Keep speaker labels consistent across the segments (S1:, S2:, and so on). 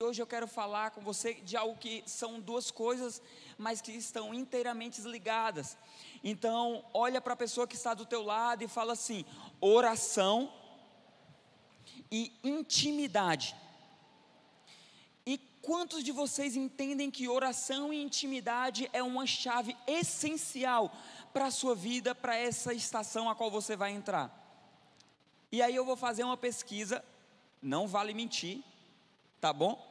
S1: Hoje eu quero falar com você de algo que são duas coisas, mas que estão inteiramente ligadas. Então, olha para a pessoa que está do teu lado e fala assim: oração e intimidade. E quantos de vocês entendem que oração e intimidade é uma chave essencial para a sua vida, para essa estação a qual você vai entrar? E aí eu vou fazer uma pesquisa, não vale mentir, tá bom?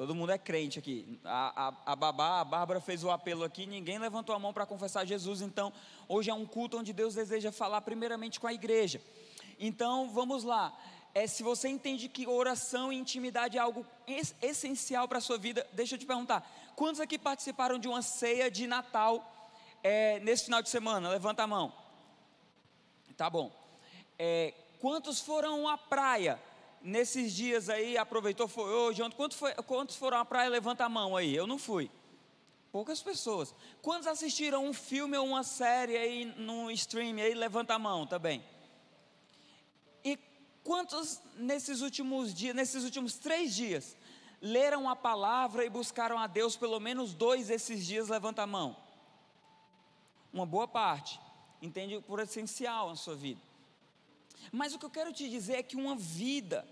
S1: Todo mundo é crente aqui. A, a, a babá, a Bárbara fez o apelo aqui, ninguém levantou a mão para confessar Jesus. Então, hoje é um culto onde Deus deseja falar primeiramente com a igreja. Então, vamos lá. É, se você entende que oração e intimidade é algo es, essencial para a sua vida, deixa eu te perguntar: quantos aqui participaram de uma ceia de Natal é, nesse final de semana? Levanta a mão. Tá bom. É, quantos foram à praia? Nesses dias aí, aproveitou, foi hoje, ontem, quantos, foi, quantos foram à praia? Levanta a mão aí, eu não fui. Poucas pessoas. Quantos assistiram um filme ou uma série aí no stream aí? Levanta a mão também. E quantos nesses últimos dias, nesses últimos três dias, leram a palavra e buscaram a Deus pelo menos dois desses dias? Levanta a mão. Uma boa parte. Entende por essencial na sua vida. Mas o que eu quero te dizer é que uma vida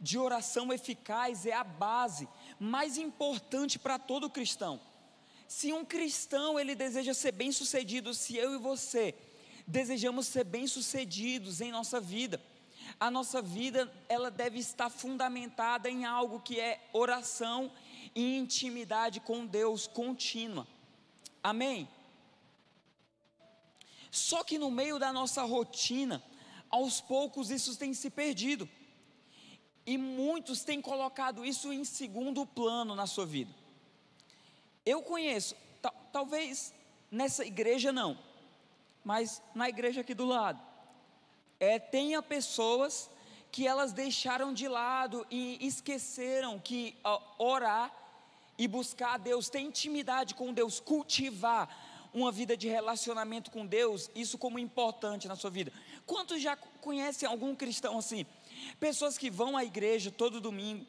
S1: de oração eficaz é a base mais importante para todo cristão. Se um cristão ele deseja ser bem-sucedido, se eu e você desejamos ser bem-sucedidos em nossa vida, a nossa vida ela deve estar fundamentada em algo que é oração e intimidade com Deus contínua. Amém. Só que no meio da nossa rotina, aos poucos isso tem se perdido. E muitos têm colocado isso em segundo plano na sua vida. Eu conheço, talvez nessa igreja não, mas na igreja aqui do lado, é, tenha pessoas que elas deixaram de lado e esqueceram que ó, orar e buscar a Deus, ter intimidade com Deus, cultivar uma vida de relacionamento com Deus, isso como importante na sua vida. Quantos já conhecem algum cristão assim? Pessoas que vão à igreja todo domingo,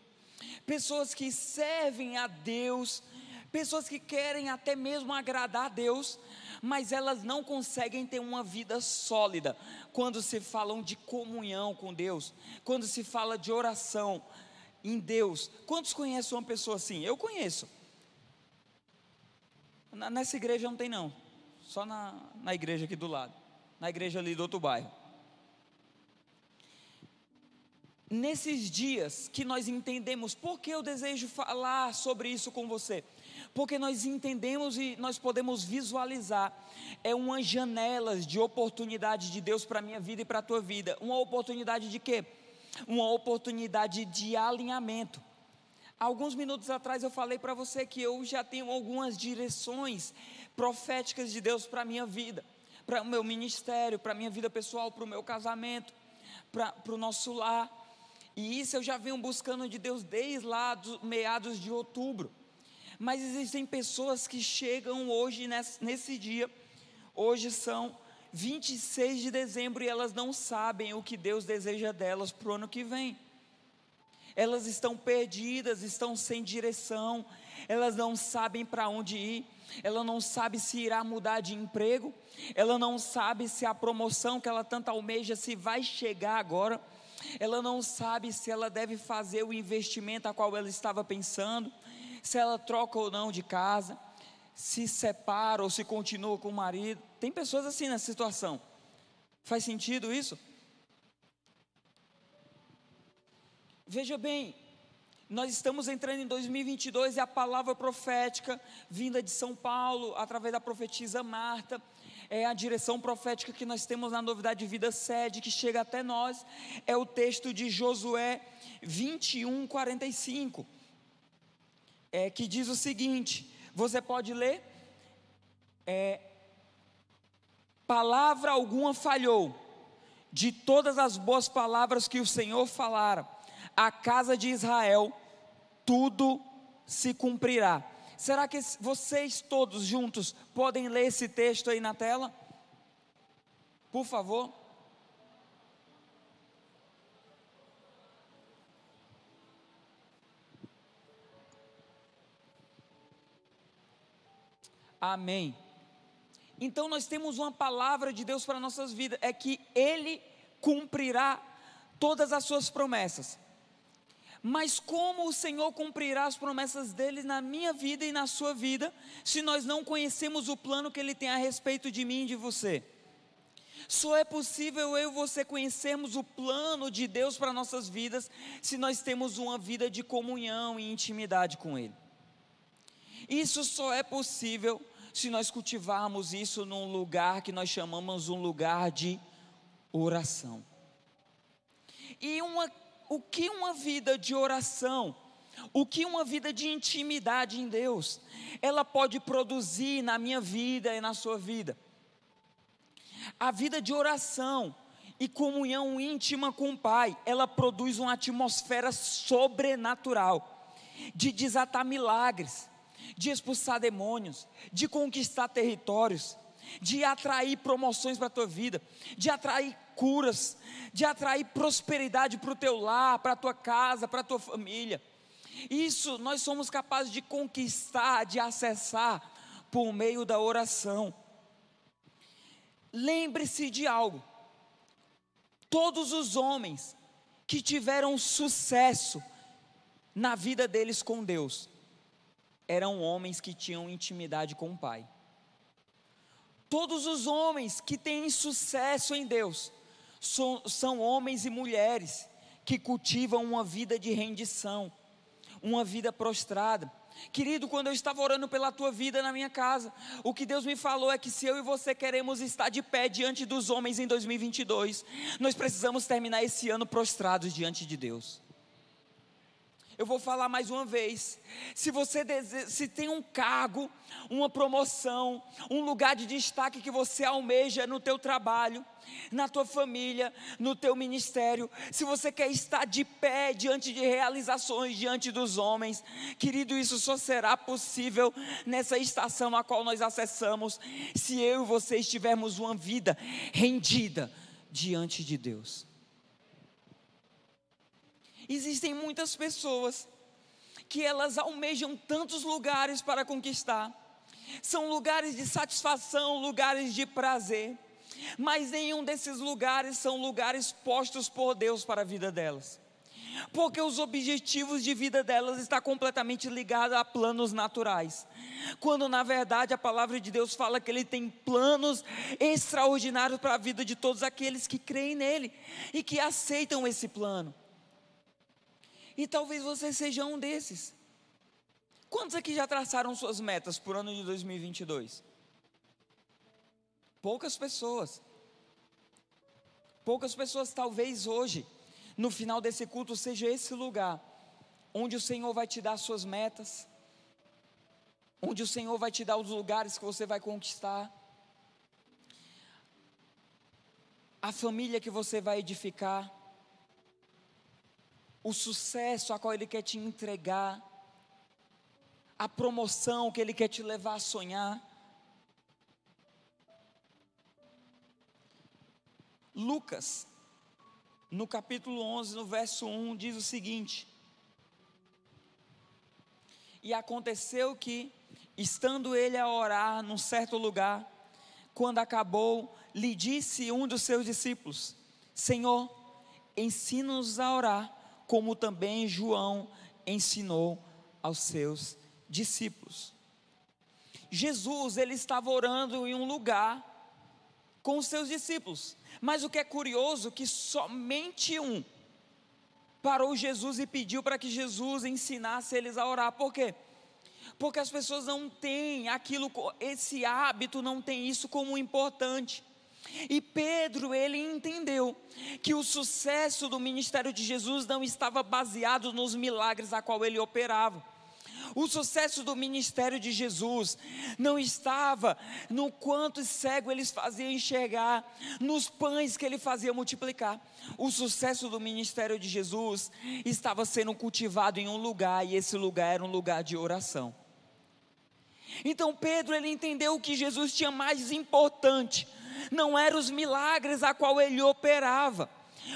S1: pessoas que servem a Deus, pessoas que querem até mesmo agradar a Deus, mas elas não conseguem ter uma vida sólida quando se falam de comunhão com Deus, quando se fala de oração em Deus. Quantos conhecem uma pessoa assim? Eu conheço. Nessa igreja não tem não, só na, na igreja aqui do lado, na igreja ali do outro bairro. Nesses dias que nós entendemos, por que eu desejo falar sobre isso com você? Porque nós entendemos e nós podemos visualizar, é uma janela de oportunidade de Deus para a minha vida e para a tua vida. Uma oportunidade de quê? Uma oportunidade de alinhamento. Alguns minutos atrás eu falei para você que eu já tenho algumas direções proféticas de Deus para a minha vida, para o meu ministério, para a minha vida pessoal, para o meu casamento, para, o nosso lar. E isso eu já venho buscando de Deus desde lá dos meados de outubro. Mas existem pessoas que chegam hoje, nesse, nesse dia, hoje são 26 de dezembro, e elas não sabem o que Deus deseja delas para o ano que vem elas estão perdidas, estão sem direção, elas não sabem para onde ir, ela não sabe se irá mudar de emprego, ela não sabe se a promoção que ela tanto almeja se vai chegar agora, ela não sabe se ela deve fazer o investimento a qual ela estava pensando, se ela troca ou não de casa, se separa ou se continua com o marido. Tem pessoas assim nessa situação. Faz sentido isso? Veja bem, nós estamos entrando em 2022 e a palavra profética vinda de São Paulo, através da profetisa Marta, é a direção profética que nós temos na novidade de vida sede, que chega até nós, é o texto de Josué 21, 45, é, que diz o seguinte: você pode ler? É, palavra alguma falhou, de todas as boas palavras que o Senhor falara a casa de Israel, tudo se cumprirá. Será que vocês todos juntos podem ler esse texto aí na tela? Por favor. Amém. Então nós temos uma palavra de Deus para nossas vidas, é que Ele cumprirá todas as suas promessas. Mas como o Senhor cumprirá as promessas dele na minha vida e na sua vida, se nós não conhecemos o plano que ele tem a respeito de mim e de você? Só é possível eu e você conhecermos o plano de Deus para nossas vidas se nós temos uma vida de comunhão e intimidade com Ele. Isso só é possível se nós cultivarmos isso num lugar que nós chamamos um lugar de oração. E uma, o que uma vida de oração, o que uma vida de intimidade em Deus, ela pode produzir na minha vida e na sua vida? A vida de oração e comunhão íntima com o Pai, ela produz uma atmosfera sobrenatural, de desatar milagres, de expulsar demônios, de conquistar territórios, de atrair promoções para a tua vida, de atrair curas, de atrair prosperidade para o teu lar, para a tua casa, para a tua família. Isso nós somos capazes de conquistar, de acessar por meio da oração. Lembre-se de algo. Todos os homens que tiveram sucesso na vida deles com Deus eram homens que tinham intimidade com o Pai. Todos os homens que têm sucesso em Deus são, homens e mulheres que cultivam uma vida de rendição, uma vida prostrada Querido, quando eu estava orando pela tua vida na minha casa, o que Deus me falou é que se eu e você queremos estar de pé diante dos homens em 2022, nós precisamos terminar esse ano prostrados diante de Deus. Eu vou falar mais uma vez. Se você se tem um cargo, uma promoção, um lugar de destaque que você almeja no teu trabalho, na tua família, no teu ministério, se você quer estar de pé diante de realizações diante dos homens, querido, isso só será possível nessa estação a qual nós acessamos, se eu e você estivermos uma vida rendida diante de Deus. Existem muitas pessoas que elas almejam tantos lugares para conquistar. São lugares de satisfação, lugares de prazer, mas nenhum desses lugares são lugares postos por Deus para a vida delas. Porque os objetivos de vida delas estão completamente ligados a planos naturais. Quando na verdade a palavra de Deus fala que Ele tem planos extraordinários para a vida de todos aqueles que creem nele e que aceitam esse plano. E talvez você seja um desses. Quantos aqui já traçaram suas metas por ano de 2022? Poucas pessoas. Poucas pessoas, talvez hoje, no final desse culto, seja esse lugar onde o Senhor vai te dar suas metas, onde o Senhor vai te dar os lugares que você vai conquistar, a família que você vai edificar o sucesso a qual Ele quer te entregar, a promoção que Ele quer te levar a sonhar. Lucas, no capítulo 11, no verso 1, diz o seguinte: E aconteceu que, estando ele a orar num certo lugar, quando acabou, lhe disse um dos seus discípulos: Senhor, ensina-nos a orar como também João ensinou aos seus discípulos. Jesus, ele estava orando em um lugar com os seus discípulos. Mas o que é curioso que somente um parou Jesus e pediu para que Jesus ensinasse eles a orar. Por quê? Porque as pessoas não têm aquilo, esse hábito não tem isso como importante. E Pedro, ele entendeu que o sucesso do ministério de Jesus não estava baseado nos milagres a qual ele operava. O sucesso do ministério de Jesus não estava no quanto cego eles faziam enxergar, nos pães que ele fazia multiplicar. O sucesso do ministério de Jesus estava sendo cultivado em um lugar, e esse lugar era um lugar de oração. Então Pedro ele entendeu que Jesus tinha mais importante não eram os milagres a qual ele operava.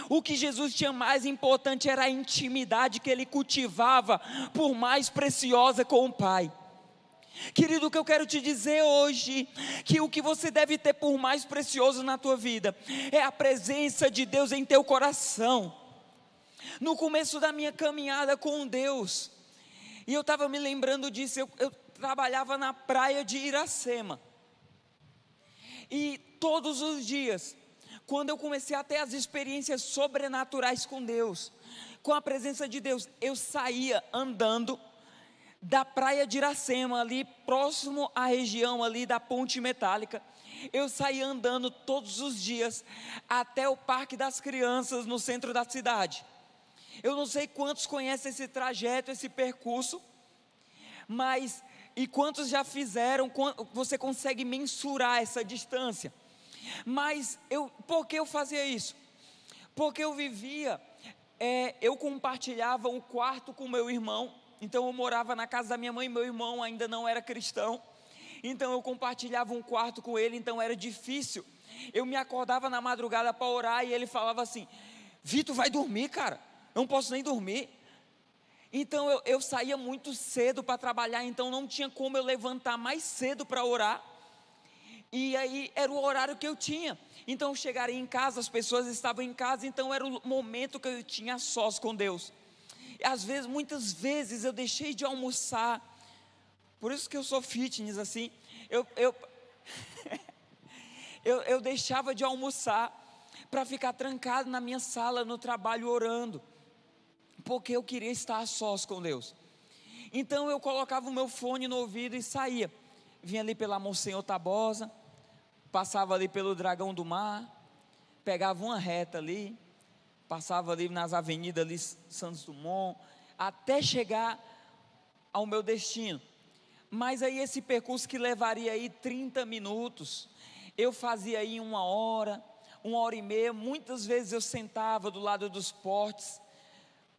S1: O que Jesus tinha mais importante era a intimidade que ele cultivava, por mais preciosa com o Pai. Querido, o que eu quero te dizer hoje, que o que você deve ter por mais precioso na tua vida é a presença de Deus em teu coração. No começo da minha caminhada com Deus, e eu estava me lembrando disso, eu, eu trabalhava na praia de Iracema. E todos os dias, quando eu comecei a ter as experiências sobrenaturais com Deus, com a presença de Deus, eu saía andando da praia de Iracema, ali próximo à região ali da ponte metálica. Eu saía andando todos os dias até o Parque das Crianças no centro da cidade. Eu não sei quantos conhecem esse trajeto, esse percurso, mas e quantos já fizeram, você consegue mensurar essa distância. Mas eu, por que eu fazia isso? Porque eu vivia, é, eu compartilhava um quarto com meu irmão então eu morava na casa da minha mãe, meu irmão ainda não era cristão. Então eu compartilhava um quarto com ele, então era difícil. Eu me acordava na madrugada para orar e ele falava assim: Vitor, vai dormir, cara. Eu não posso nem dormir. Então eu, eu saía muito cedo para trabalhar, então não tinha como eu levantar mais cedo para orar. E aí era o horário que eu tinha. Então eu chegaria em casa, as pessoas estavam em casa, então era o momento que eu tinha sós com Deus às vezes, muitas vezes eu deixei de almoçar. Por isso que eu sou fitness assim. Eu, eu, eu, eu deixava de almoçar para ficar trancado na minha sala no trabalho orando, porque eu queria estar a sós com Deus. Então eu colocava o meu fone no ouvido e saía. Vinha ali pela Monsenhor Tabosa, passava ali pelo Dragão do Mar, pegava uma reta ali, passava ali nas avenidas ali Santos Dumont, até chegar ao meu destino. Mas aí esse percurso que levaria aí 30 minutos, eu fazia aí uma hora, uma hora e meia, muitas vezes eu sentava do lado dos portes,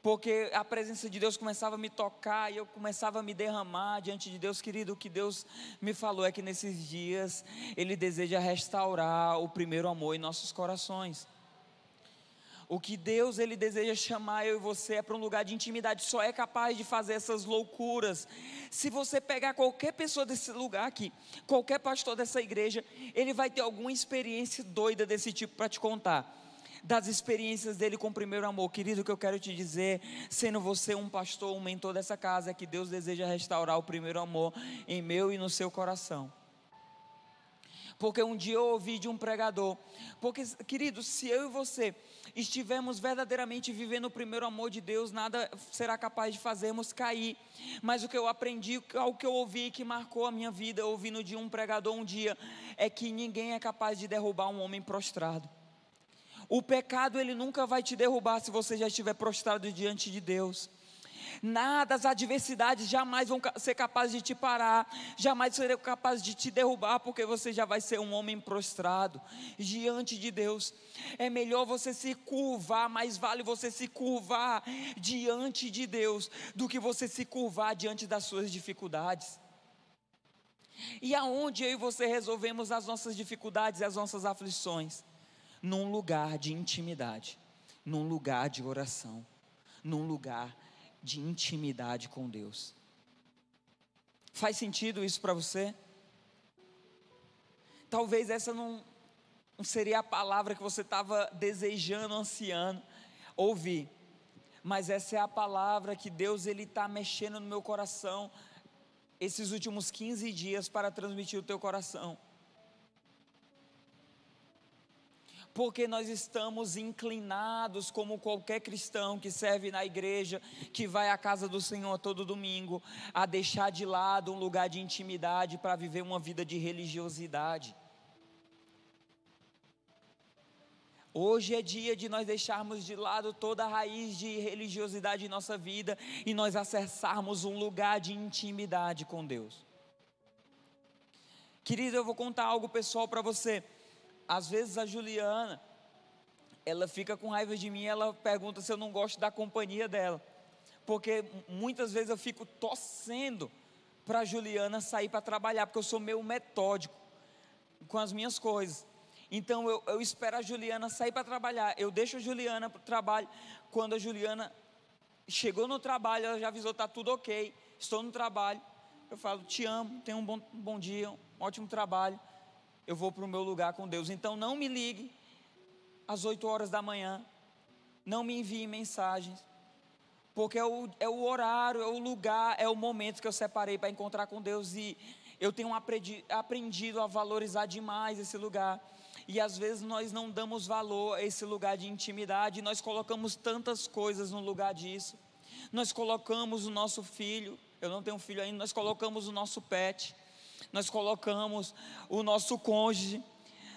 S1: porque a presença de Deus começava a me tocar e eu começava a me derramar diante de Deus, querido. O que Deus me falou é que nesses dias Ele deseja restaurar o primeiro amor em nossos corações. O que Deus ele deseja chamar eu e você é para um lugar de intimidade, só é capaz de fazer essas loucuras. Se você pegar qualquer pessoa desse lugar aqui, qualquer pastor dessa igreja, ele vai ter alguma experiência doida desse tipo para te contar. Das experiências dele com o primeiro amor, querido, o que eu quero te dizer, sendo você um pastor, um mentor dessa casa, é que Deus deseja restaurar o primeiro amor em meu e no seu coração porque um dia eu ouvi de um pregador. Porque, querido, se eu e você estivermos verdadeiramente vivendo o primeiro amor de Deus, nada será capaz de fazermos cair. Mas o que eu aprendi, o que eu ouvi que marcou a minha vida, ouvindo de um pregador um dia, é que ninguém é capaz de derrubar um homem prostrado. O pecado ele nunca vai te derrubar se você já estiver prostrado diante de Deus. Nada, as adversidades jamais vão ser capazes de te parar, jamais serão capazes de te derrubar, porque você já vai ser um homem prostrado diante de Deus. É melhor você se curvar, mais vale você se curvar diante de Deus do que você se curvar diante das suas dificuldades. E aonde eu e você resolvemos as nossas dificuldades e as nossas aflições? Num lugar de intimidade, num lugar de oração, num lugar de intimidade com Deus. Faz sentido isso para você? Talvez essa não, não seria a palavra que você estava desejando, ansiando ouvir, mas essa é a palavra que Deus ele está mexendo no meu coração esses últimos 15 dias para transmitir o teu coração. Porque nós estamos inclinados, como qualquer cristão que serve na igreja, que vai à casa do Senhor todo domingo, a deixar de lado um lugar de intimidade para viver uma vida de religiosidade. Hoje é dia de nós deixarmos de lado toda a raiz de religiosidade em nossa vida e nós acessarmos um lugar de intimidade com Deus. Querido, eu vou contar algo pessoal para você às vezes a Juliana, ela fica com raiva de mim, ela pergunta se eu não gosto da companhia dela. Porque muitas vezes eu fico torcendo para a Juliana sair para trabalhar, porque eu sou meio metódico com as minhas coisas. Então eu, eu espero a Juliana sair para trabalhar. Eu deixo a Juliana para o trabalho. Quando a Juliana chegou no trabalho, ela já avisou: está tudo ok, estou no trabalho. eu falo, te amo, tenha um bom, um bom dia, um ótimo trabalho, eu vou para o meu lugar com Deus. Então não me ligue às 8 horas da manhã, não me envie mensagens, porque é o, é o horário, é o lugar, é o momento que eu separei para encontrar com Deus. E eu tenho aprendi, aprendido a valorizar demais esse lugar. E às vezes nós não damos valor a esse lugar de intimidade, nós colocamos tantas coisas no lugar disso. Nós colocamos o nosso filho, eu não tenho filho ainda, nós colocamos o nosso pet, nós colocamos o nosso cônjuge,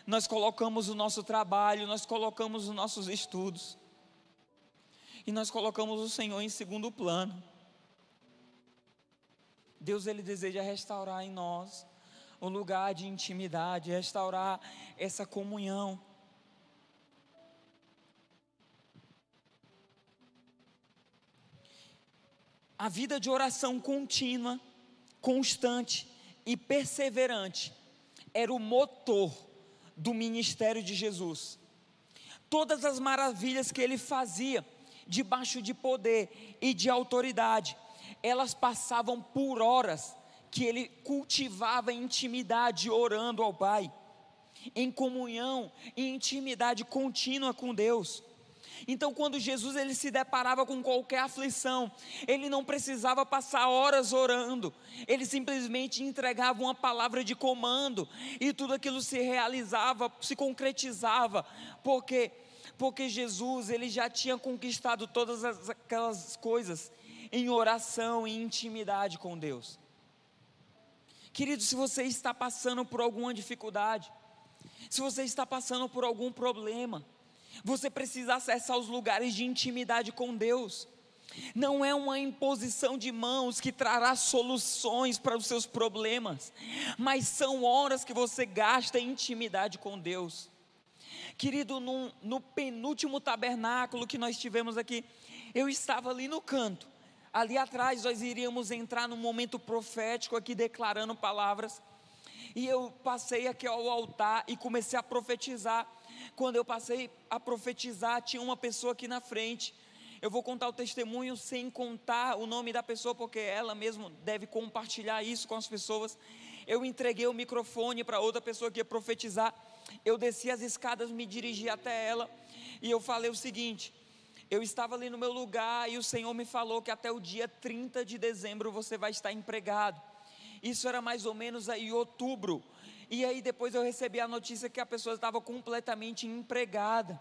S1: nós colocamos o nosso trabalho, nós colocamos os nossos estudos. E nós colocamos o Senhor em segundo plano. Deus ele deseja restaurar em nós um lugar de intimidade, restaurar essa comunhão. A vida de oração contínua, constante e perseverante era o motor do ministério de Jesus. Todas as maravilhas que ele fazia debaixo de poder e de autoridade, elas passavam por horas que ele cultivava intimidade orando ao Pai, em comunhão e intimidade contínua com Deus. Então, quando Jesus ele se deparava com qualquer aflição, ele não precisava passar horas orando, ele simplesmente entregava uma palavra de comando e tudo aquilo se realizava, se concretizava, porque porque Jesus ele já tinha conquistado todas aquelas coisas em oração e intimidade com Deus. Querido, se você está passando por alguma dificuldade, se você está passando por algum problema, você precisa acessar os lugares de intimidade com Deus. Não é uma imposição de mãos que trará soluções para os seus problemas, mas são horas que você gasta intimidade com Deus. Querido, no, no penúltimo tabernáculo que nós tivemos aqui, eu estava ali no canto, Ali atrás nós iríamos entrar num momento profético aqui declarando palavras. E eu passei aqui ao altar e comecei a profetizar. Quando eu passei a profetizar, tinha uma pessoa aqui na frente. Eu vou contar o testemunho sem contar o nome da pessoa, porque ela mesmo deve compartilhar isso com as pessoas. Eu entreguei o microfone para outra pessoa que ia profetizar. Eu desci as escadas, me dirigi até ela e eu falei o seguinte: eu estava ali no meu lugar e o Senhor me falou que até o dia 30 de dezembro você vai estar empregado. Isso era mais ou menos aí outubro. E aí depois eu recebi a notícia que a pessoa estava completamente empregada.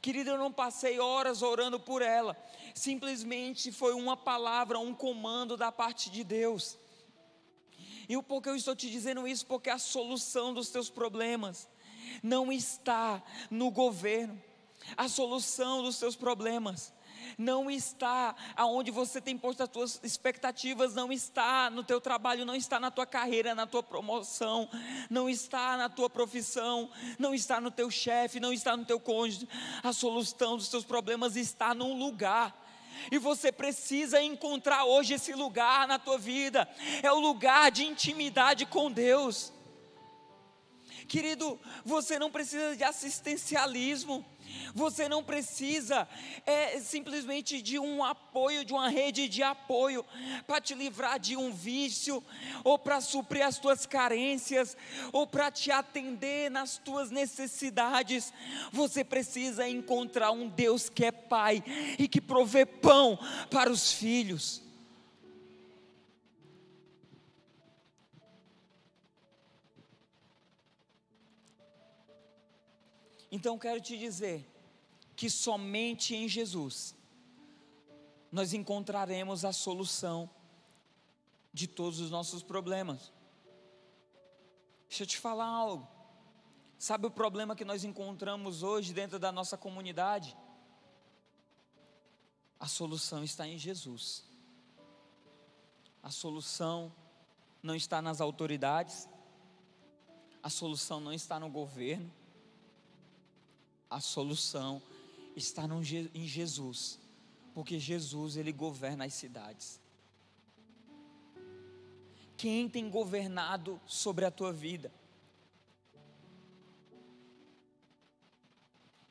S1: Querida, eu não passei horas orando por ela. Simplesmente foi uma palavra, um comando da parte de Deus. E o porquê eu estou te dizendo isso? Porque a solução dos teus problemas não está no governo, a solução dos seus problemas não está aonde você tem posto as suas expectativas, não está no teu trabalho, não está na tua carreira, na tua promoção, não está na tua profissão, não está no teu chefe, não está no teu cônjuge. A solução dos teus problemas está num lugar. E você precisa encontrar hoje esse lugar na tua vida. É o lugar de intimidade com Deus. Querido, você não precisa de assistencialismo. Você não precisa é, simplesmente de um apoio, de uma rede de apoio para te livrar de um vício, ou para suprir as tuas carências, ou para te atender nas tuas necessidades. Você precisa encontrar um Deus que é Pai e que provê pão para os filhos. Então quero te dizer que somente em Jesus nós encontraremos a solução de todos os nossos problemas. Deixa eu te falar algo. Sabe o problema que nós encontramos hoje dentro da nossa comunidade? A solução está em Jesus. A solução não está nas autoridades, a solução não está no governo, a solução está em Jesus, porque Jesus ele governa as cidades. Quem tem governado sobre a tua vida?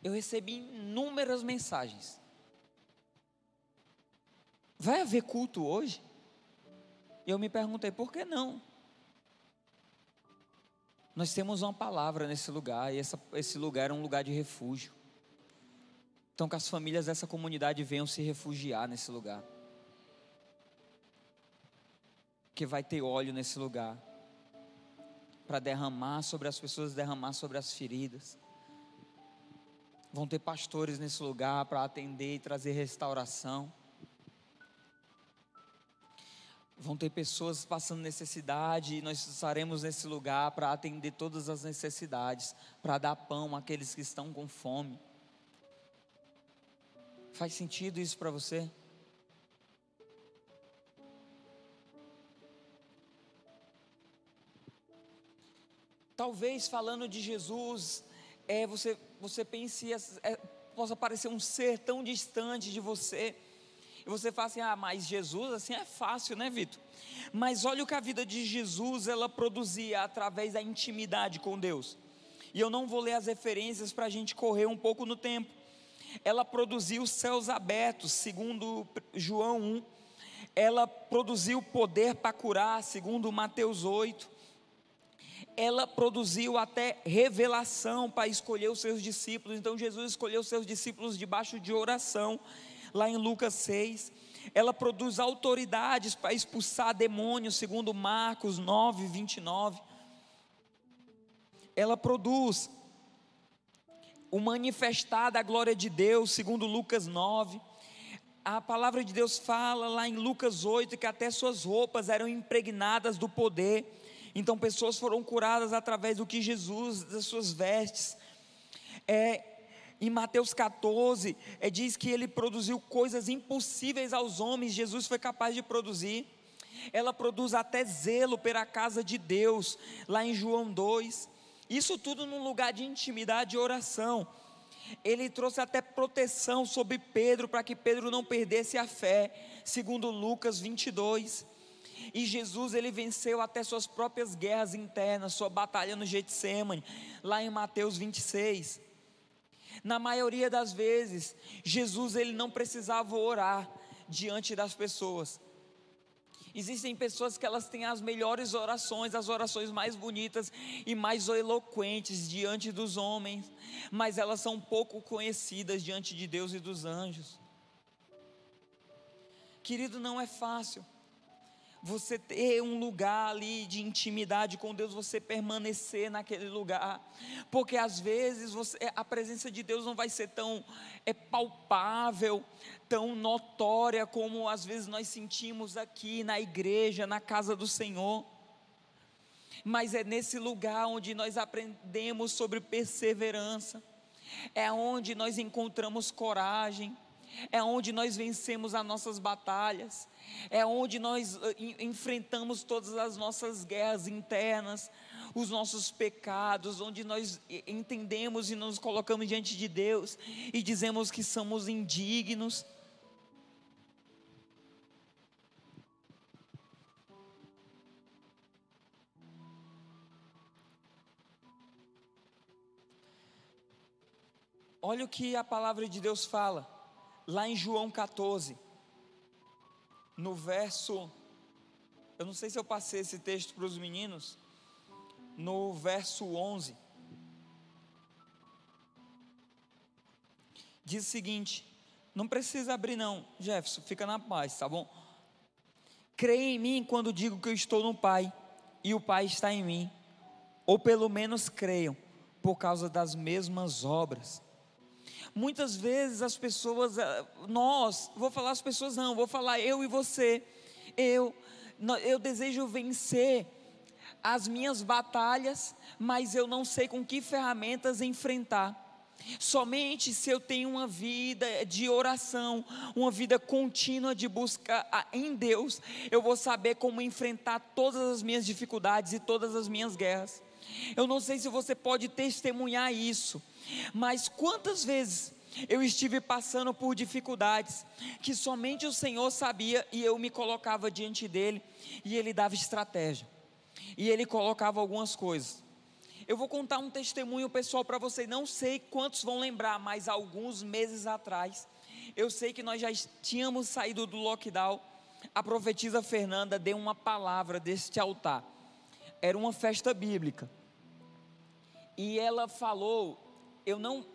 S1: Eu recebi inúmeras mensagens. Vai haver culto hoje? E eu me perguntei, por que não? Nós temos uma palavra nesse lugar, e essa, esse lugar é um lugar de refúgio. Então, que as famílias dessa comunidade venham se refugiar nesse lugar. Que vai ter óleo nesse lugar para derramar sobre as pessoas, derramar sobre as feridas. Vão ter pastores nesse lugar para atender e trazer restauração. Vão ter pessoas passando necessidade e nós estaremos nesse lugar para atender todas as necessidades, para dar pão àqueles que estão com fome. Faz sentido isso para você? Talvez falando de Jesus, é, você, você pense, é, possa parecer um ser tão distante de você. E você fala assim: ah, mas Jesus, assim é fácil, né, Vitor? Mas olha o que a vida de Jesus ela produzia através da intimidade com Deus. E eu não vou ler as referências para a gente correr um pouco no tempo. Ela produziu céus abertos, segundo João 1. Ela produziu poder para curar, segundo Mateus 8 ela produziu até revelação para escolher os seus discípulos. Então Jesus escolheu os seus discípulos debaixo de oração, lá em Lucas 6. Ela produz autoridades para expulsar demônios, segundo Marcos 9, 29. Ela produz o manifestar da glória de Deus, segundo Lucas 9. A palavra de Deus fala lá em Lucas 8 que até suas roupas eram impregnadas do poder. Então pessoas foram curadas através do que Jesus, das suas vestes. É, em Mateus 14, é, diz que ele produziu coisas impossíveis aos homens, Jesus foi capaz de produzir. Ela produz até zelo pela casa de Deus, lá em João 2. Isso tudo num lugar de intimidade e oração. Ele trouxe até proteção sobre Pedro, para que Pedro não perdesse a fé, segundo Lucas 22. E Jesus ele venceu até suas próprias guerras internas, sua batalha no Getsemane, lá em Mateus 26. Na maioria das vezes, Jesus ele não precisava orar diante das pessoas. Existem pessoas que elas têm as melhores orações, as orações mais bonitas e mais eloquentes diante dos homens, mas elas são pouco conhecidas diante de Deus e dos anjos. Querido, não é fácil você ter um lugar ali de intimidade com Deus, você permanecer naquele lugar, porque às vezes você, a presença de Deus não vai ser tão é palpável, tão notória como às vezes nós sentimos aqui na igreja, na casa do Senhor. Mas é nesse lugar onde nós aprendemos sobre perseverança, é onde nós encontramos coragem, é onde nós vencemos as nossas batalhas, é onde nós uh, enfrentamos todas as nossas guerras internas, os nossos pecados, onde nós entendemos e nos colocamos diante de Deus e dizemos que somos indignos. Olha o que a palavra de Deus fala lá em João 14, no verso, eu não sei se eu passei esse texto para os meninos, no verso 11, diz o seguinte: não precisa abrir, não, Jefferson, fica na paz, tá bom? Creia em mim quando digo que eu estou no Pai e o Pai está em mim, ou pelo menos creiam, por causa das mesmas obras Muitas vezes as pessoas, eh, nós, vou falar as pessoas não, vou falar eu e você. Eu, eu desejo vencer as minhas batalhas, mas eu não sei com que ferramentas enfrentar. Somente se eu tenho uma vida de oração, uma vida contínua de busca em Deus, eu vou saber como enfrentar todas as minhas dificuldades e todas as minhas guerras. Eu não sei se você pode testemunhar isso, mas quantas vezes eu estive passando por dificuldades que somente o Senhor sabia e eu me colocava diante dele e ele dava estratégia. E ele colocava algumas coisas. Eu vou contar um testemunho pessoal para vocês, não sei quantos vão lembrar, mas alguns meses atrás, eu sei que nós já tínhamos saído do lockdown a profetisa Fernanda deu uma palavra deste altar. Era uma festa bíblica. E ela falou, eu não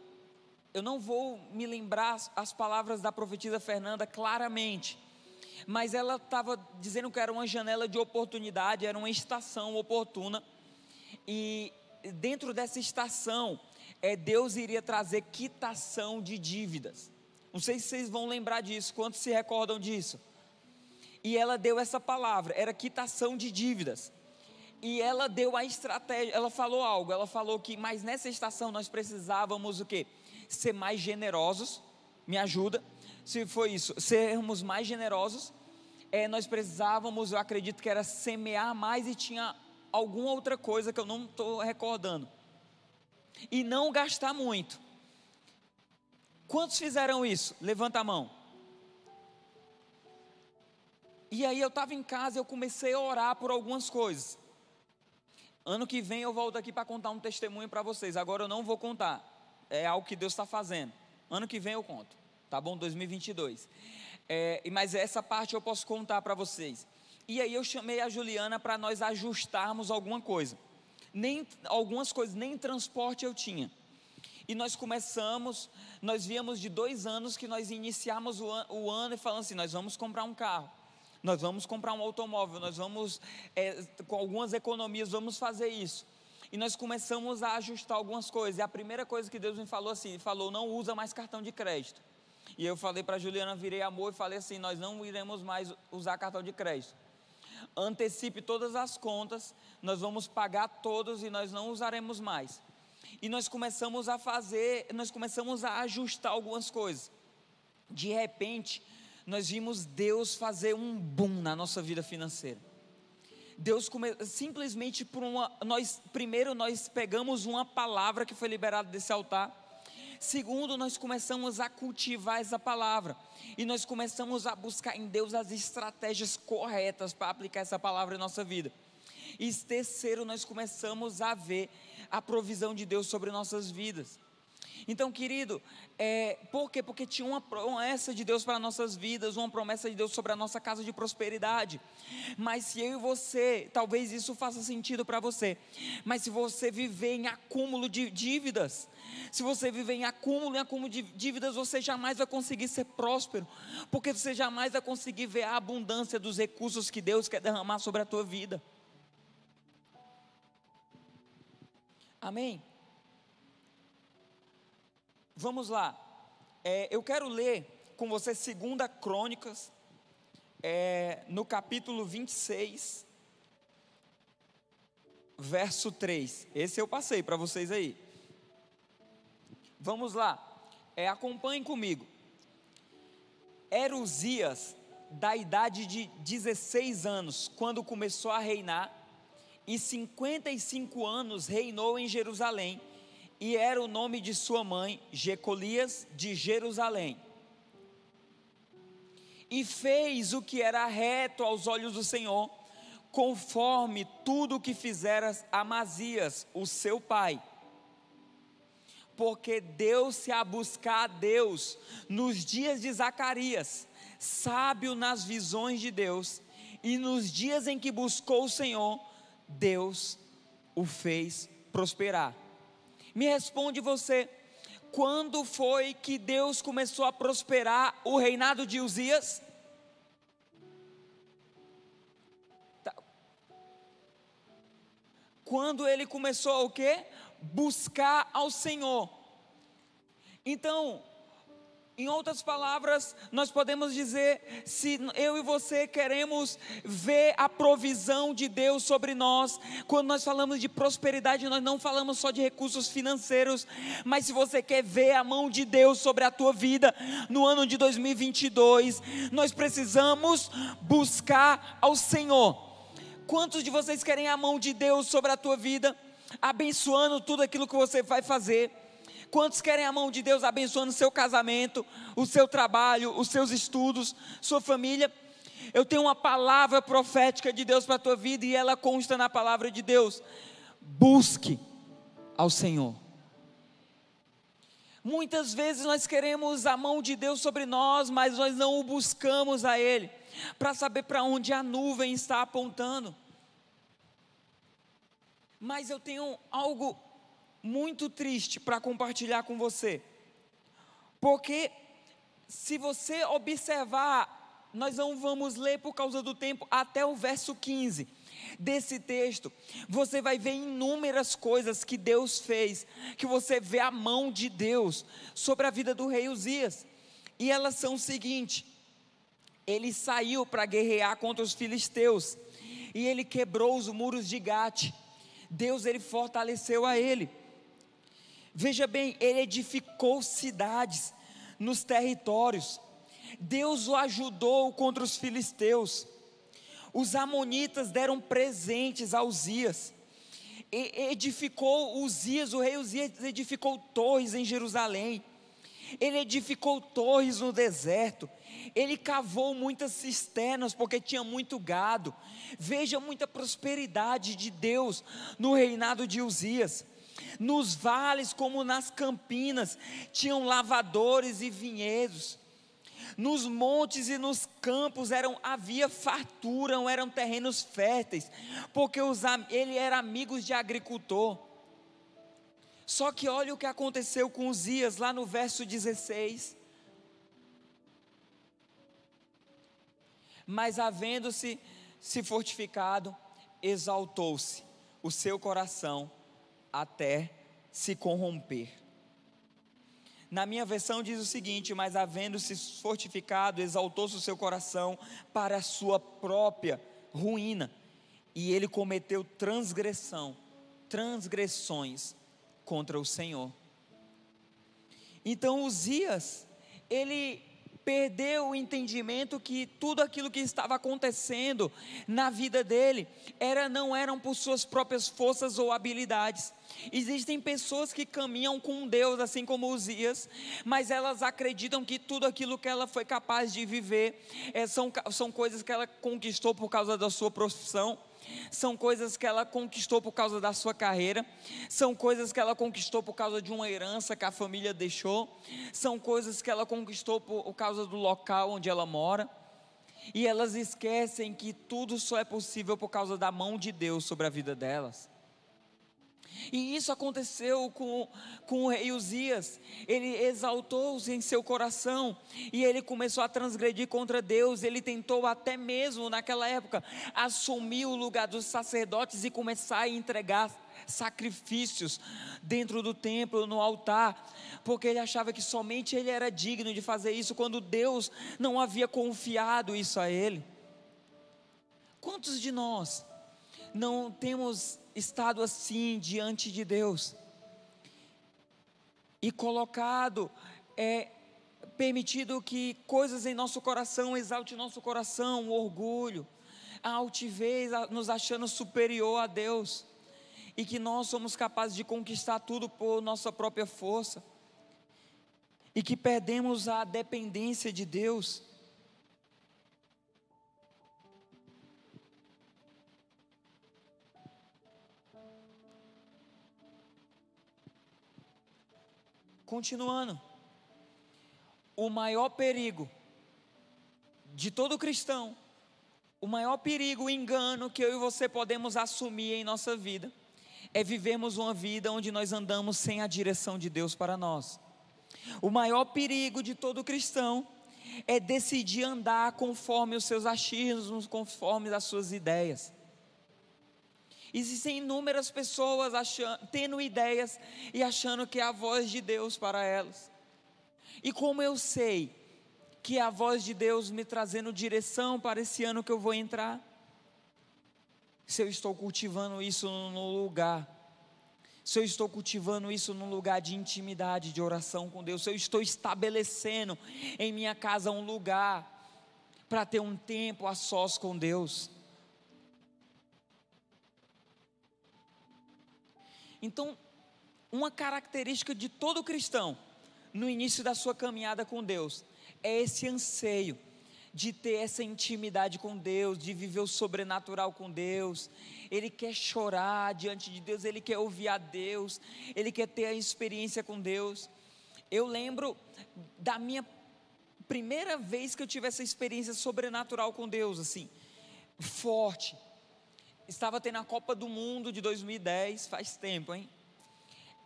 S1: eu não vou me lembrar as palavras da profetisa Fernanda claramente, mas ela estava dizendo que era uma janela de oportunidade, era uma estação oportuna, e dentro dessa estação, é, Deus iria trazer quitação de dívidas. Não sei se vocês vão lembrar disso, quantos se recordam disso? E ela deu essa palavra, era quitação de dívidas. E ela deu a estratégia, ela falou algo, ela falou que, mas nessa estação nós precisávamos o quê? Ser mais generosos, me ajuda, se foi isso, sermos mais generosos, é, nós precisávamos, eu acredito que era semear mais e tinha alguma outra coisa que eu não estou recordando. E não gastar muito. Quantos fizeram isso? Levanta a mão. E aí eu estava em casa e eu comecei a orar por algumas coisas. Ano que vem eu volto aqui para contar um testemunho para vocês. Agora eu não vou contar. É algo que Deus está fazendo. Ano que vem eu conto. Tá bom? 2022. É, mas essa parte eu posso contar para vocês. E aí eu chamei a Juliana para nós ajustarmos alguma coisa. Nem algumas coisas, nem transporte eu tinha. E nós começamos, nós víamos de dois anos que nós iniciamos o, an, o ano e falando assim: nós vamos comprar um carro, nós vamos comprar um automóvel, nós vamos, é, com algumas economias, vamos fazer isso. E nós começamos a ajustar algumas coisas. E a primeira coisa que Deus me falou assim: falou, não usa mais cartão de crédito. E eu falei para Juliana, virei amor e falei assim: nós não iremos mais usar cartão de crédito. Antecipe todas as contas, nós vamos pagar todos e nós não usaremos mais e nós começamos a fazer, nós começamos a ajustar algumas coisas. De repente, nós vimos Deus fazer um boom na nossa vida financeira. Deus come, simplesmente por uma, nós primeiro nós pegamos uma palavra que foi liberada desse altar. Segundo, nós começamos a cultivar essa palavra e nós começamos a buscar em Deus as estratégias corretas para aplicar essa palavra em nossa vida. E terceiro, nós começamos a ver a provisão de Deus sobre nossas vidas. Então, querido, é, por quê? Porque tinha uma promessa de Deus para nossas vidas, uma promessa de Deus sobre a nossa casa de prosperidade. Mas se eu e você, talvez isso faça sentido para você, mas se você viver em acúmulo de dívidas, se você viver em acúmulo, em acúmulo de dívidas, você jamais vai conseguir ser próspero, porque você jamais vai conseguir ver a abundância dos recursos que Deus quer derramar sobre a tua vida. Amém? Vamos lá. É, eu quero ler com você segunda Crônicas, é, no capítulo 26, verso 3. Esse eu passei para vocês aí. Vamos lá. É, acompanhem comigo. Era Uzias, da idade de 16 anos, quando começou a reinar, e 55 anos reinou em Jerusalém, e era o nome de sua mãe, Jecolias de Jerusalém. E fez o que era reto aos olhos do Senhor, conforme tudo o que fizera Amazias, o seu pai. Porque deu-se a buscar a Deus nos dias de Zacarias, sábio nas visões de Deus, e nos dias em que buscou o Senhor, Deus o fez prosperar. Me responde você, quando foi que Deus começou a prosperar o reinado de Uzias? Tá. Quando ele começou o quê? Buscar ao Senhor. Então, em outras palavras, nós podemos dizer: se eu e você queremos ver a provisão de Deus sobre nós, quando nós falamos de prosperidade, nós não falamos só de recursos financeiros, mas se você quer ver a mão de Deus sobre a tua vida no ano de 2022, nós precisamos buscar ao Senhor. Quantos de vocês querem a mão de Deus sobre a tua vida, abençoando tudo aquilo que você vai fazer? Quantos querem a mão de Deus abençoando o seu casamento, o seu trabalho, os seus estudos, sua família? Eu tenho uma palavra profética de Deus para a tua vida e ela consta na palavra de Deus. Busque ao Senhor. Muitas vezes nós queremos a mão de Deus sobre nós, mas nós não o buscamos a Ele. para saber para onde a nuvem está apontando. Mas eu tenho algo muito triste para compartilhar com você. Porque se você observar, nós não vamos ler por causa do tempo até o verso 15 desse texto, você vai ver inúmeras coisas que Deus fez, que você vê a mão de Deus sobre a vida do rei Uzias. E elas são o seguinte: ele saiu para guerrear contra os filisteus, e ele quebrou os muros de Gate. Deus ele fortaleceu a ele. Veja bem, ele edificou cidades nos territórios. Deus o ajudou contra os filisteus. Os amonitas deram presentes a Uzias. E edificou Uzias, o rei Uzias edificou torres em Jerusalém. Ele edificou torres no deserto. Ele cavou muitas cisternas porque tinha muito gado. Veja muita prosperidade de Deus no reinado de Uzias. Nos vales, como nas campinas, tinham lavadores e vinhedos. Nos montes e nos campos eram, havia fartura, eram terrenos férteis, porque os, ele era amigo de agricultor. Só que olha o que aconteceu com Uzias lá no verso 16. Mas havendo-se se fortificado, exaltou-se o seu coração até se corromper. Na minha versão diz o seguinte: Mas havendo-se fortificado, exaltou-se o seu coração para a sua própria ruína, e ele cometeu transgressão, transgressões contra o Senhor. Então Uzias, ele perdeu o entendimento que tudo aquilo que estava acontecendo na vida dele era não eram por suas próprias forças ou habilidades. Existem pessoas que caminham com Deus, assim como Uzias, mas elas acreditam que tudo aquilo que ela foi capaz de viver é, são, são coisas que ela conquistou por causa da sua profissão são coisas que ela conquistou por causa da sua carreira, são coisas que ela conquistou por causa de uma herança que a família deixou, são coisas que ela conquistou por causa do local onde ela mora. E elas esquecem que tudo só é possível por causa da mão de Deus sobre a vida delas. E isso aconteceu com, com o rei Uzias. Ele exaltou-se em seu coração e ele começou a transgredir contra Deus. Ele tentou até mesmo naquela época assumir o lugar dos sacerdotes e começar a entregar sacrifícios dentro do templo, no altar, porque ele achava que somente ele era digno de fazer isso quando Deus não havia confiado isso a ele. Quantos de nós não temos estado assim diante de Deus. E colocado, é, permitido que coisas em nosso coração exalte nosso coração, o orgulho, a altivez, nos achando superior a Deus, e que nós somos capazes de conquistar tudo por nossa própria força, e que perdemos a dependência de Deus. Continuando. O maior perigo de todo cristão, o maior perigo, o engano que eu e você podemos assumir em nossa vida, é vivermos uma vida onde nós andamos sem a direção de Deus para nós. O maior perigo de todo cristão é decidir andar conforme os seus achismos, conforme as suas ideias. Existem inúmeras pessoas achando, tendo ideias e achando que é a voz de Deus para elas. E como eu sei que é a voz de Deus me trazendo direção para esse ano que eu vou entrar? Se eu estou cultivando isso no lugar, se eu estou cultivando isso num lugar de intimidade, de oração com Deus, se eu estou estabelecendo em minha casa um lugar para ter um tempo a sós com Deus. Então, uma característica de todo cristão no início da sua caminhada com Deus é esse anseio de ter essa intimidade com Deus, de viver o sobrenatural com Deus. Ele quer chorar diante de Deus, ele quer ouvir a Deus, ele quer ter a experiência com Deus. Eu lembro da minha primeira vez que eu tive essa experiência sobrenatural com Deus, assim, forte. Estava tendo a Copa do Mundo de 2010, faz tempo, hein?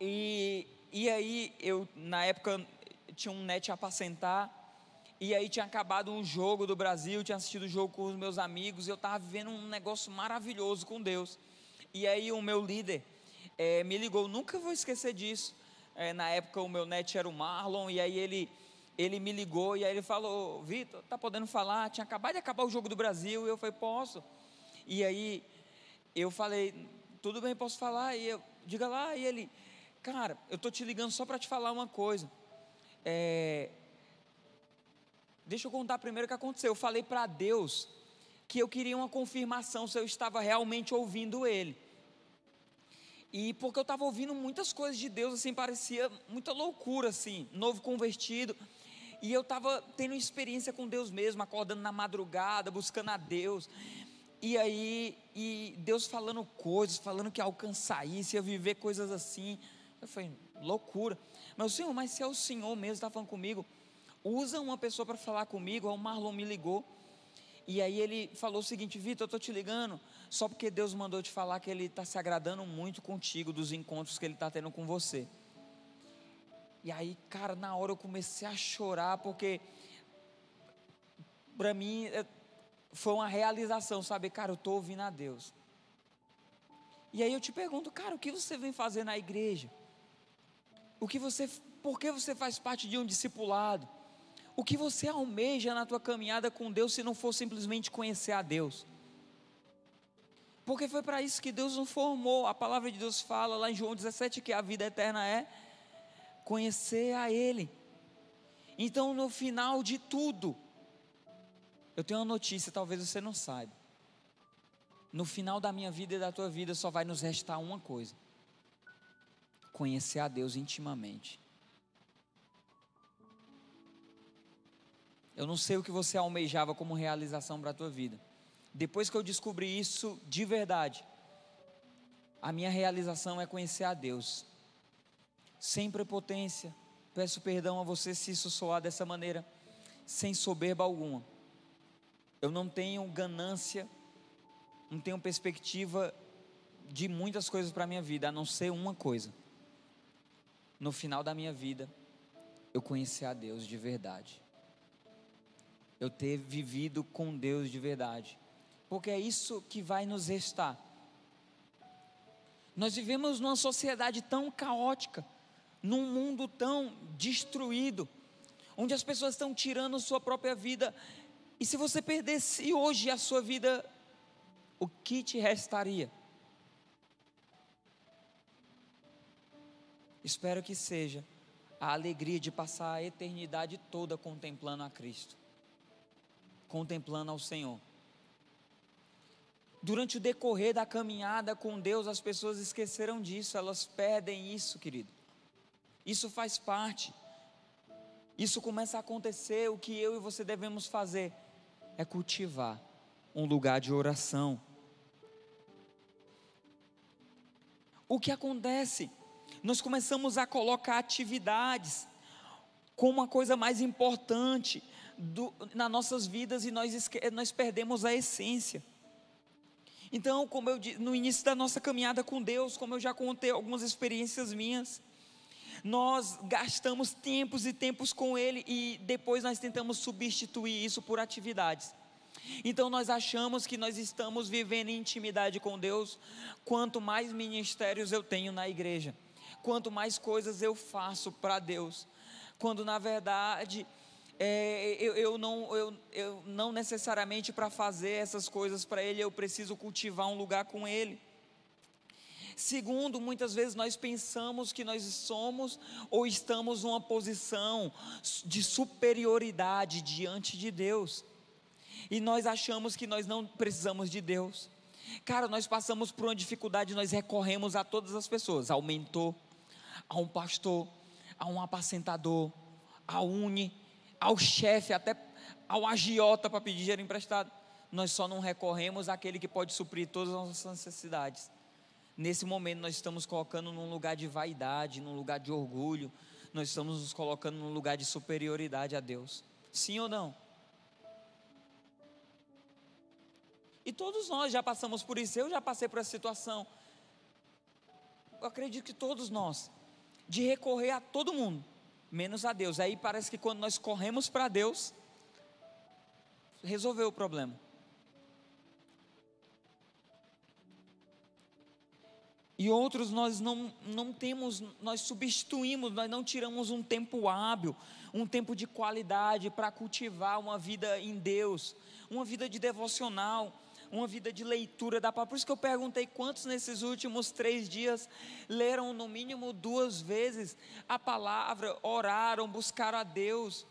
S1: E, e aí, eu, na época, tinha um net a apacentar, e aí tinha acabado um jogo do Brasil, tinha assistido o jogo com os meus amigos, e eu estava vivendo um negócio maravilhoso com Deus. E aí o meu líder é, me ligou, nunca vou esquecer disso. É, na época o meu net era o Marlon, e aí ele, ele me ligou, e aí ele falou, Vitor, tá podendo falar? Tinha acabado de acabar o jogo do Brasil, e eu falei, posso. E aí eu falei, tudo bem, posso falar? E eu, diga lá, e ele, cara, eu tô te ligando só para te falar uma coisa. É, deixa eu contar primeiro o que aconteceu. Eu falei para Deus que eu queria uma confirmação se eu estava realmente ouvindo Ele. E porque eu estava ouvindo muitas coisas de Deus, assim, parecia muita loucura, assim, novo convertido. E eu estava tendo experiência com Deus mesmo, acordando na madrugada, buscando a Deus. E aí, e Deus falando coisas, falando que ia alcançar isso, ia viver coisas assim. Eu falei, loucura. Mas o Senhor, mas se é o Senhor mesmo está falando comigo, usa uma pessoa para falar comigo. O Marlon me ligou. E aí ele falou o seguinte: Vitor, eu estou te ligando só porque Deus mandou te falar que Ele está se agradando muito contigo dos encontros que Ele está tendo com você. E aí, cara, na hora eu comecei a chorar, porque para mim é, foi uma realização, sabe? Cara, eu estou ouvindo a Deus. E aí eu te pergunto, cara, o que você vem fazer na igreja? O que você, por que você faz parte de um discipulado? O que você almeja na tua caminhada com Deus se não for simplesmente conhecer a Deus? Porque foi para isso que Deus nos formou. A palavra de Deus fala lá em João 17 que a vida eterna é conhecer a Ele. Então, no final de tudo, eu tenho uma notícia, talvez você não saiba. No final da minha vida e da tua vida só vai nos restar uma coisa: conhecer a Deus intimamente. Eu não sei o que você almejava como realização para a tua vida. Depois que eu descobri isso de verdade, a minha realização é conhecer a Deus. Sem prepotência, peço perdão a você se isso soar dessa maneira, sem soberba alguma. Eu não tenho ganância, não tenho perspectiva de muitas coisas para a minha vida, a não ser uma coisa no final da minha vida, eu conhecer a Deus de verdade. Eu ter vivido com Deus de verdade. Porque é isso que vai nos restar. Nós vivemos numa sociedade tão caótica, num mundo tão destruído, onde as pessoas estão tirando sua própria vida. E se você perdesse hoje a sua vida, o que te restaria? Espero que seja a alegria de passar a eternidade toda contemplando a Cristo, contemplando ao Senhor. Durante o decorrer da caminhada com Deus, as pessoas esqueceram disso, elas perdem isso, querido. Isso faz parte. Isso começa a acontecer. O que eu e você devemos fazer é cultivar um lugar de oração. O que acontece nós começamos a colocar atividades como a coisa mais importante do, nas nossas vidas e nós, nós perdemos a essência. Então, como eu no início da nossa caminhada com Deus, como eu já contei algumas experiências minhas, nós gastamos tempos e tempos com Ele e depois nós tentamos substituir isso por atividades. Então nós achamos que nós estamos vivendo em intimidade com Deus, quanto mais ministérios eu tenho na igreja quanto mais coisas eu faço para Deus, quando na verdade é, eu, eu, não, eu, eu não necessariamente para fazer essas coisas para Ele eu preciso cultivar um lugar com Ele. Segundo, muitas vezes nós pensamos que nós somos ou estamos numa posição de superioridade diante de Deus. E nós achamos que nós não precisamos de Deus. Cara, nós passamos por uma dificuldade, nós recorremos a todas as pessoas, ao mentor, a um pastor, a um apacentador, a uni, ao chefe, até ao agiota para pedir dinheiro emprestado. Nós só não recorremos àquele que pode suprir todas as nossas necessidades. Nesse momento, nós estamos colocando num lugar de vaidade, num lugar de orgulho, nós estamos nos colocando num lugar de superioridade a Deus. Sim ou não? E todos nós já passamos por isso, eu já passei por essa situação. Eu acredito que todos nós, de recorrer a todo mundo, menos a Deus. Aí parece que quando nós corremos para Deus, resolveu o problema. E outros nós não, não temos, nós substituímos, nós não tiramos um tempo hábil, um tempo de qualidade para cultivar uma vida em Deus, uma vida de devocional, uma vida de leitura da palavra. Por isso que eu perguntei quantos nesses últimos três dias leram no mínimo duas vezes a palavra, oraram, buscaram a Deus,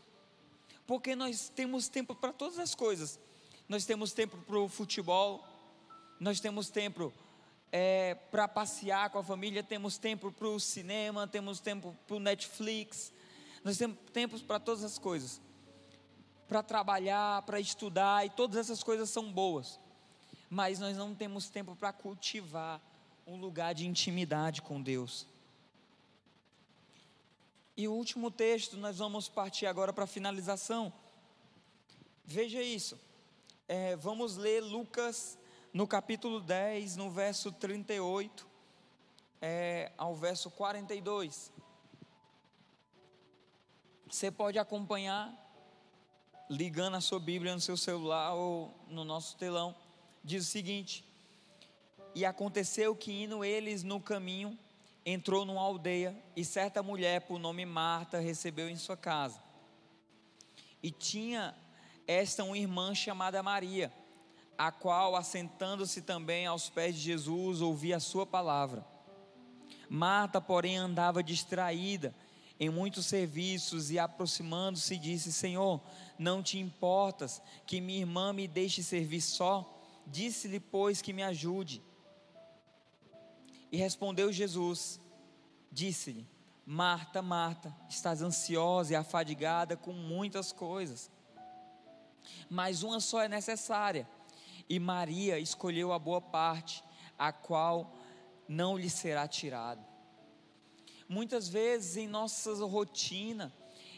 S1: porque nós temos tempo para todas as coisas. Nós temos tempo para o futebol, nós temos tempo é, para passear com a família, temos tempo para o cinema, temos tempo para o Netflix, nós temos tempo para todas as coisas, para trabalhar, para estudar, e todas essas coisas são boas, mas nós não temos tempo para cultivar um lugar de intimidade com Deus. E o último texto, nós vamos partir agora para a finalização. Veja isso, é, vamos ler Lucas no capítulo 10, no verso 38 é, ao verso 42. Você pode acompanhar ligando a sua Bíblia no seu celular ou no nosso telão. Diz o seguinte: E aconteceu que indo eles no caminho, entrou numa aldeia e certa mulher por nome Marta recebeu em sua casa. E tinha esta uma irmã chamada Maria a qual, assentando-se também aos pés de Jesus, ouvia a sua palavra. Marta, porém, andava distraída em muitos serviços e, aproximando-se, disse: Senhor, não te importas que minha irmã me deixe servir só? Disse-lhe, pois, que me ajude. E respondeu Jesus: Disse-lhe, Marta, Marta, estás ansiosa e afadigada com muitas coisas, mas uma só é necessária e Maria escolheu a boa parte, a qual não lhe será tirada. Muitas vezes em nossa rotina,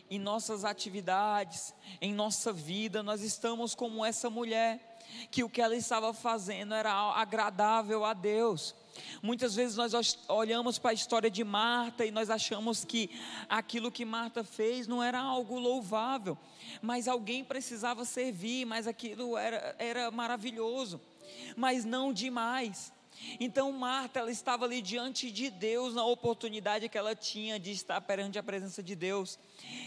S1: em nossas atividades, em nossa vida, nós estamos como essa mulher, que o que ela estava fazendo era agradável a Deus. Muitas vezes nós olhamos para a história de Marta e nós achamos que aquilo que Marta fez não era algo louvável, mas alguém precisava servir, mas aquilo era, era maravilhoso, mas não demais. Então Marta, ela estava ali diante de Deus na oportunidade que ela tinha de estar perante a presença de Deus.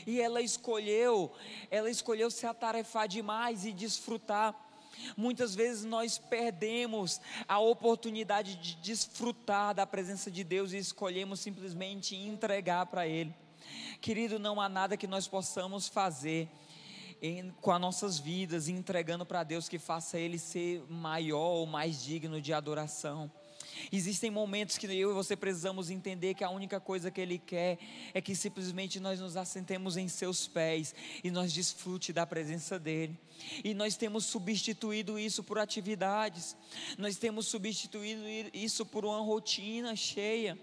S1: E ela escolheu, ela escolheu se atarefar demais e desfrutar Muitas vezes nós perdemos a oportunidade de desfrutar da presença de Deus e escolhemos simplesmente entregar para Ele. Querido, não há nada que nós possamos fazer em, com as nossas vidas, entregando para Deus que faça Ele ser maior ou mais digno de adoração. Existem momentos que eu e você precisamos entender que a única coisa que Ele quer é que simplesmente nós nos assentemos em Seus pés e nós desfrute da presença dEle. E nós temos substituído isso por atividades, nós temos substituído isso por uma rotina cheia.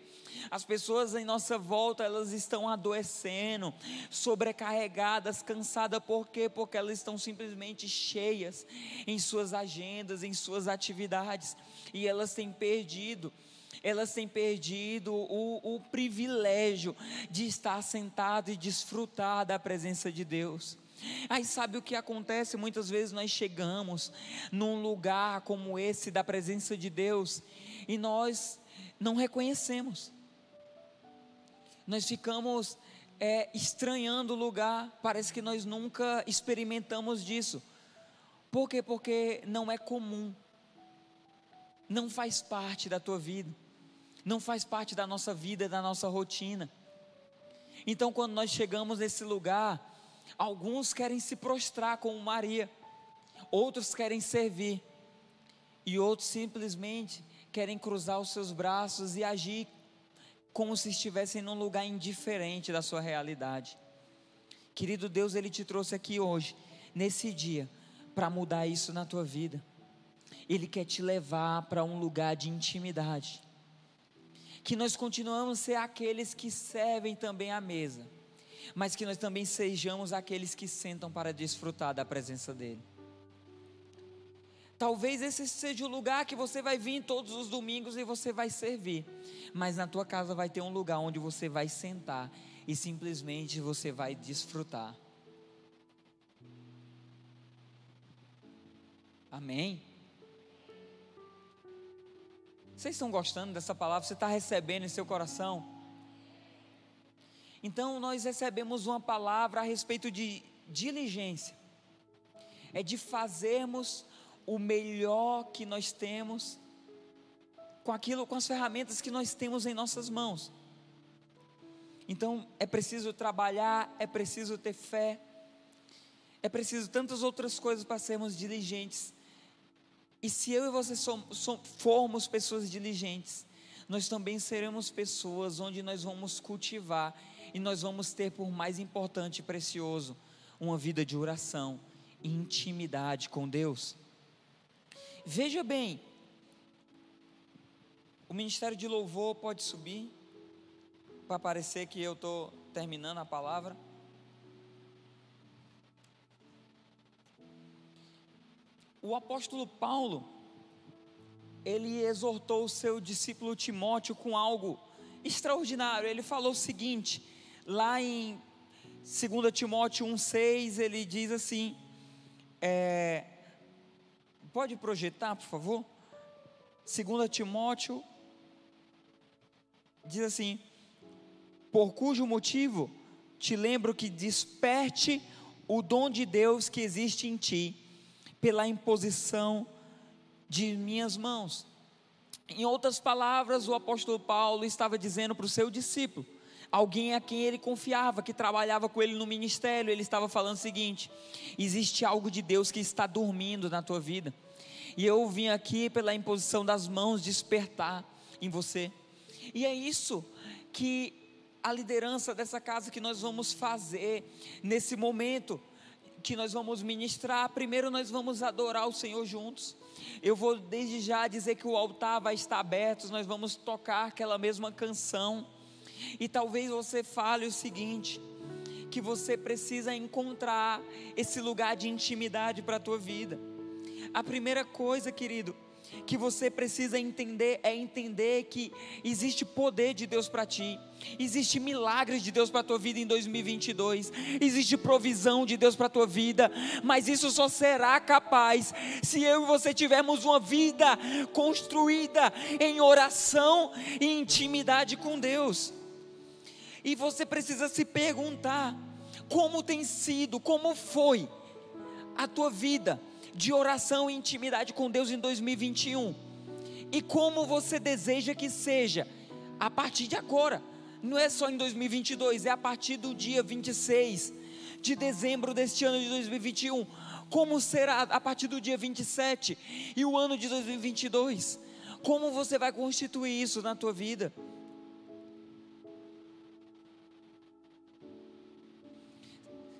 S1: As pessoas em nossa volta, elas estão adoecendo, sobrecarregadas, cansadas, por quê? Porque elas estão simplesmente cheias em suas agendas, em suas atividades, e elas têm perdido elas têm perdido o, o, privilégio de estar sentado e desfrutar da presença de Deus. Aí sabe o que acontece? Muitas vezes nós chegamos num lugar como esse da presença de Deus e nós não reconhecemos nós ficamos é, estranhando o lugar, parece que nós nunca experimentamos disso. Por quê? Porque não é comum, não faz parte da tua vida, não faz parte da nossa vida, da nossa rotina. Então, quando nós chegamos nesse lugar, alguns querem se prostrar como Maria, outros querem servir, e outros simplesmente querem cruzar os seus braços e agir como se estivessem num lugar indiferente da sua realidade. Querido Deus, Ele te trouxe aqui hoje, nesse dia, para mudar isso na tua vida. Ele quer te levar para um lugar de intimidade. Que nós continuamos a ser aqueles que servem também à mesa, mas que nós também sejamos aqueles que sentam para desfrutar da presença dEle. Talvez esse seja o lugar que você vai vir todos os domingos e você vai servir, mas na tua casa vai ter um lugar onde você vai sentar e simplesmente você vai desfrutar. Amém? Vocês estão gostando dessa palavra? Você está recebendo em seu coração? Então, nós recebemos uma palavra a respeito de diligência, é de fazermos o melhor que nós temos com aquilo, com as ferramentas que nós temos em nossas mãos. Então, é preciso trabalhar, é preciso ter fé, é preciso tantas outras coisas para sermos diligentes. E se eu e você somos, formos pessoas diligentes, nós também seremos pessoas onde nós vamos cultivar e nós vamos ter por mais importante e precioso uma vida de oração e intimidade com Deus. Veja bem, o ministério de louvor pode subir para parecer que eu estou terminando a palavra. O apóstolo Paulo, ele exortou o seu discípulo Timóteo com algo extraordinário. Ele falou o seguinte: lá em 2 Timóteo 1,6, ele diz assim: é, pode projetar, por favor? 2 Timóteo diz assim: por cujo motivo te lembro que desperte o dom de Deus que existe em ti, pela imposição de minhas mãos. Em outras palavras, o apóstolo Paulo estava dizendo para o seu discípulo: alguém a quem ele confiava, que trabalhava com ele no ministério, ele estava falando o seguinte: existe algo de Deus que está dormindo na tua vida, e eu vim aqui pela imposição das mãos despertar em você, e é isso que a liderança dessa casa que nós vamos fazer nesse momento que nós vamos ministrar. Primeiro nós vamos adorar o Senhor juntos. Eu vou desde já dizer que o altar vai estar aberto, nós vamos tocar aquela mesma canção. E talvez você fale o seguinte: que você precisa encontrar esse lugar de intimidade para a tua vida. A primeira coisa, querido, que você precisa entender é entender que existe poder de Deus para ti, existe milagres de Deus para tua vida em 2022, existe provisão de Deus para tua vida, mas isso só será capaz se eu e você tivermos uma vida construída em oração e intimidade com Deus. E você precisa se perguntar como tem sido, como foi a tua vida de oração e intimidade com Deus em 2021. E como você deseja que seja a partir de agora. Não é só em 2022, é a partir do dia 26 de dezembro deste ano de 2021. Como será a partir do dia 27 e o ano de 2022? Como você vai constituir isso na tua vida?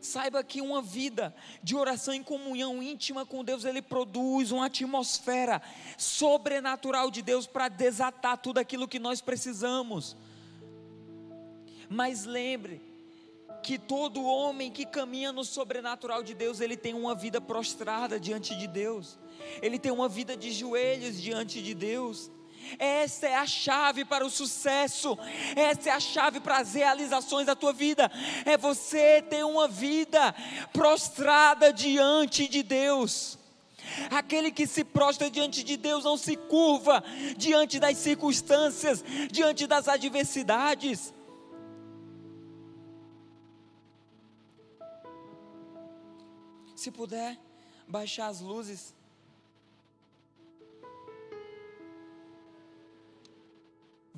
S1: Saiba que uma vida de oração em comunhão íntima com Deus, ele produz uma atmosfera sobrenatural de Deus para desatar tudo aquilo que nós precisamos. Mas lembre que todo homem que caminha no sobrenatural de Deus, ele tem uma vida prostrada diante de Deus. Ele tem uma vida de joelhos diante de Deus. Essa é a chave para o sucesso, essa é a chave para as realizações da tua vida. É você ter uma vida prostrada diante de Deus. Aquele que se prostra diante de Deus não se curva diante das circunstâncias, diante das adversidades. Se puder, baixar as luzes.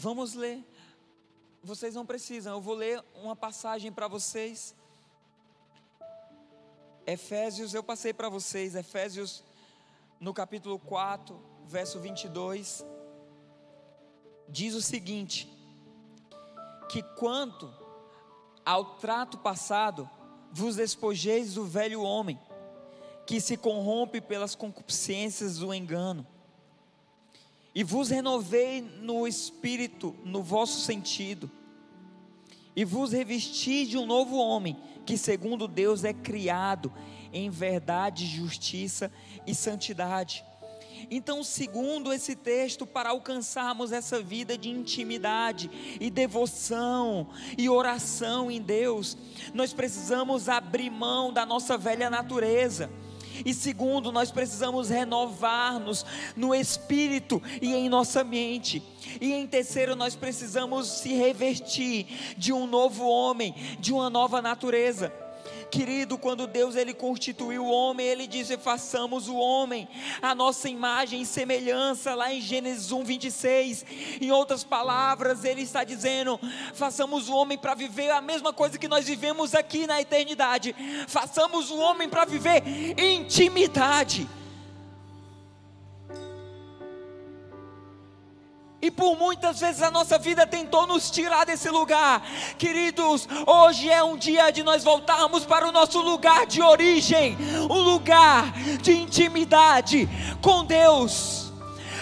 S1: Vamos ler. Vocês não precisam, eu vou ler uma passagem para vocês. Efésios, eu passei para vocês, Efésios no capítulo 4, verso 22, diz o seguinte: que quanto ao trato passado, vos despojeis do velho homem, que se corrompe pelas concupiscências do engano e vos renovei no espírito, no vosso sentido, e vos revestir de um novo homem, que segundo Deus é criado em verdade, justiça e santidade. Então, segundo esse texto, para alcançarmos essa vida de intimidade e devoção e oração em Deus, nós precisamos abrir mão da nossa velha natureza. E segundo, nós precisamos renovar-nos no espírito e em nossa mente. E em terceiro, nós precisamos se revestir de um novo homem, de uma nova natureza. Querido, quando Deus ele constituiu o homem, ele disse: "Façamos o homem a nossa imagem e semelhança", lá em Gênesis 1, 26. Em outras palavras, ele está dizendo: "Façamos o homem para viver a mesma coisa que nós vivemos aqui na eternidade. Façamos o homem para viver intimidade." E por muitas vezes a nossa vida tentou nos tirar desse lugar. Queridos, hoje é um dia de nós voltarmos para o nosso lugar de origem, um lugar de intimidade com Deus.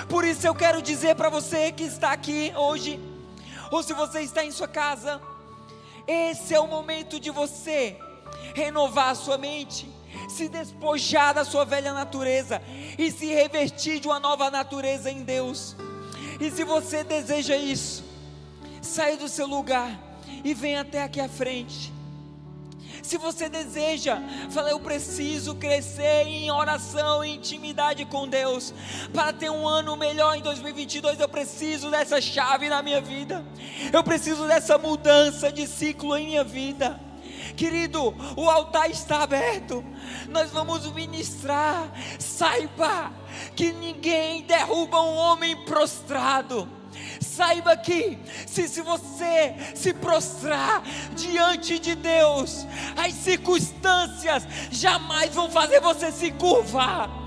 S1: Por isso eu quero dizer para você que está aqui hoje, ou se você está em sua casa, esse é o momento de você renovar a sua mente, se despojar da sua velha natureza e se revestir de uma nova natureza em Deus. E se você deseja isso, saia do seu lugar e venha até aqui à frente. Se você deseja, fala, eu preciso crescer em oração, em intimidade com Deus, para ter um ano melhor em 2022. Eu preciso dessa chave na minha vida, eu preciso dessa mudança de ciclo em minha vida. Querido, o altar está aberto. Nós vamos ministrar. Saiba que ninguém derruba um homem prostrado. Saiba que, se, se você se prostrar diante de Deus, as circunstâncias jamais vão fazer você se curvar.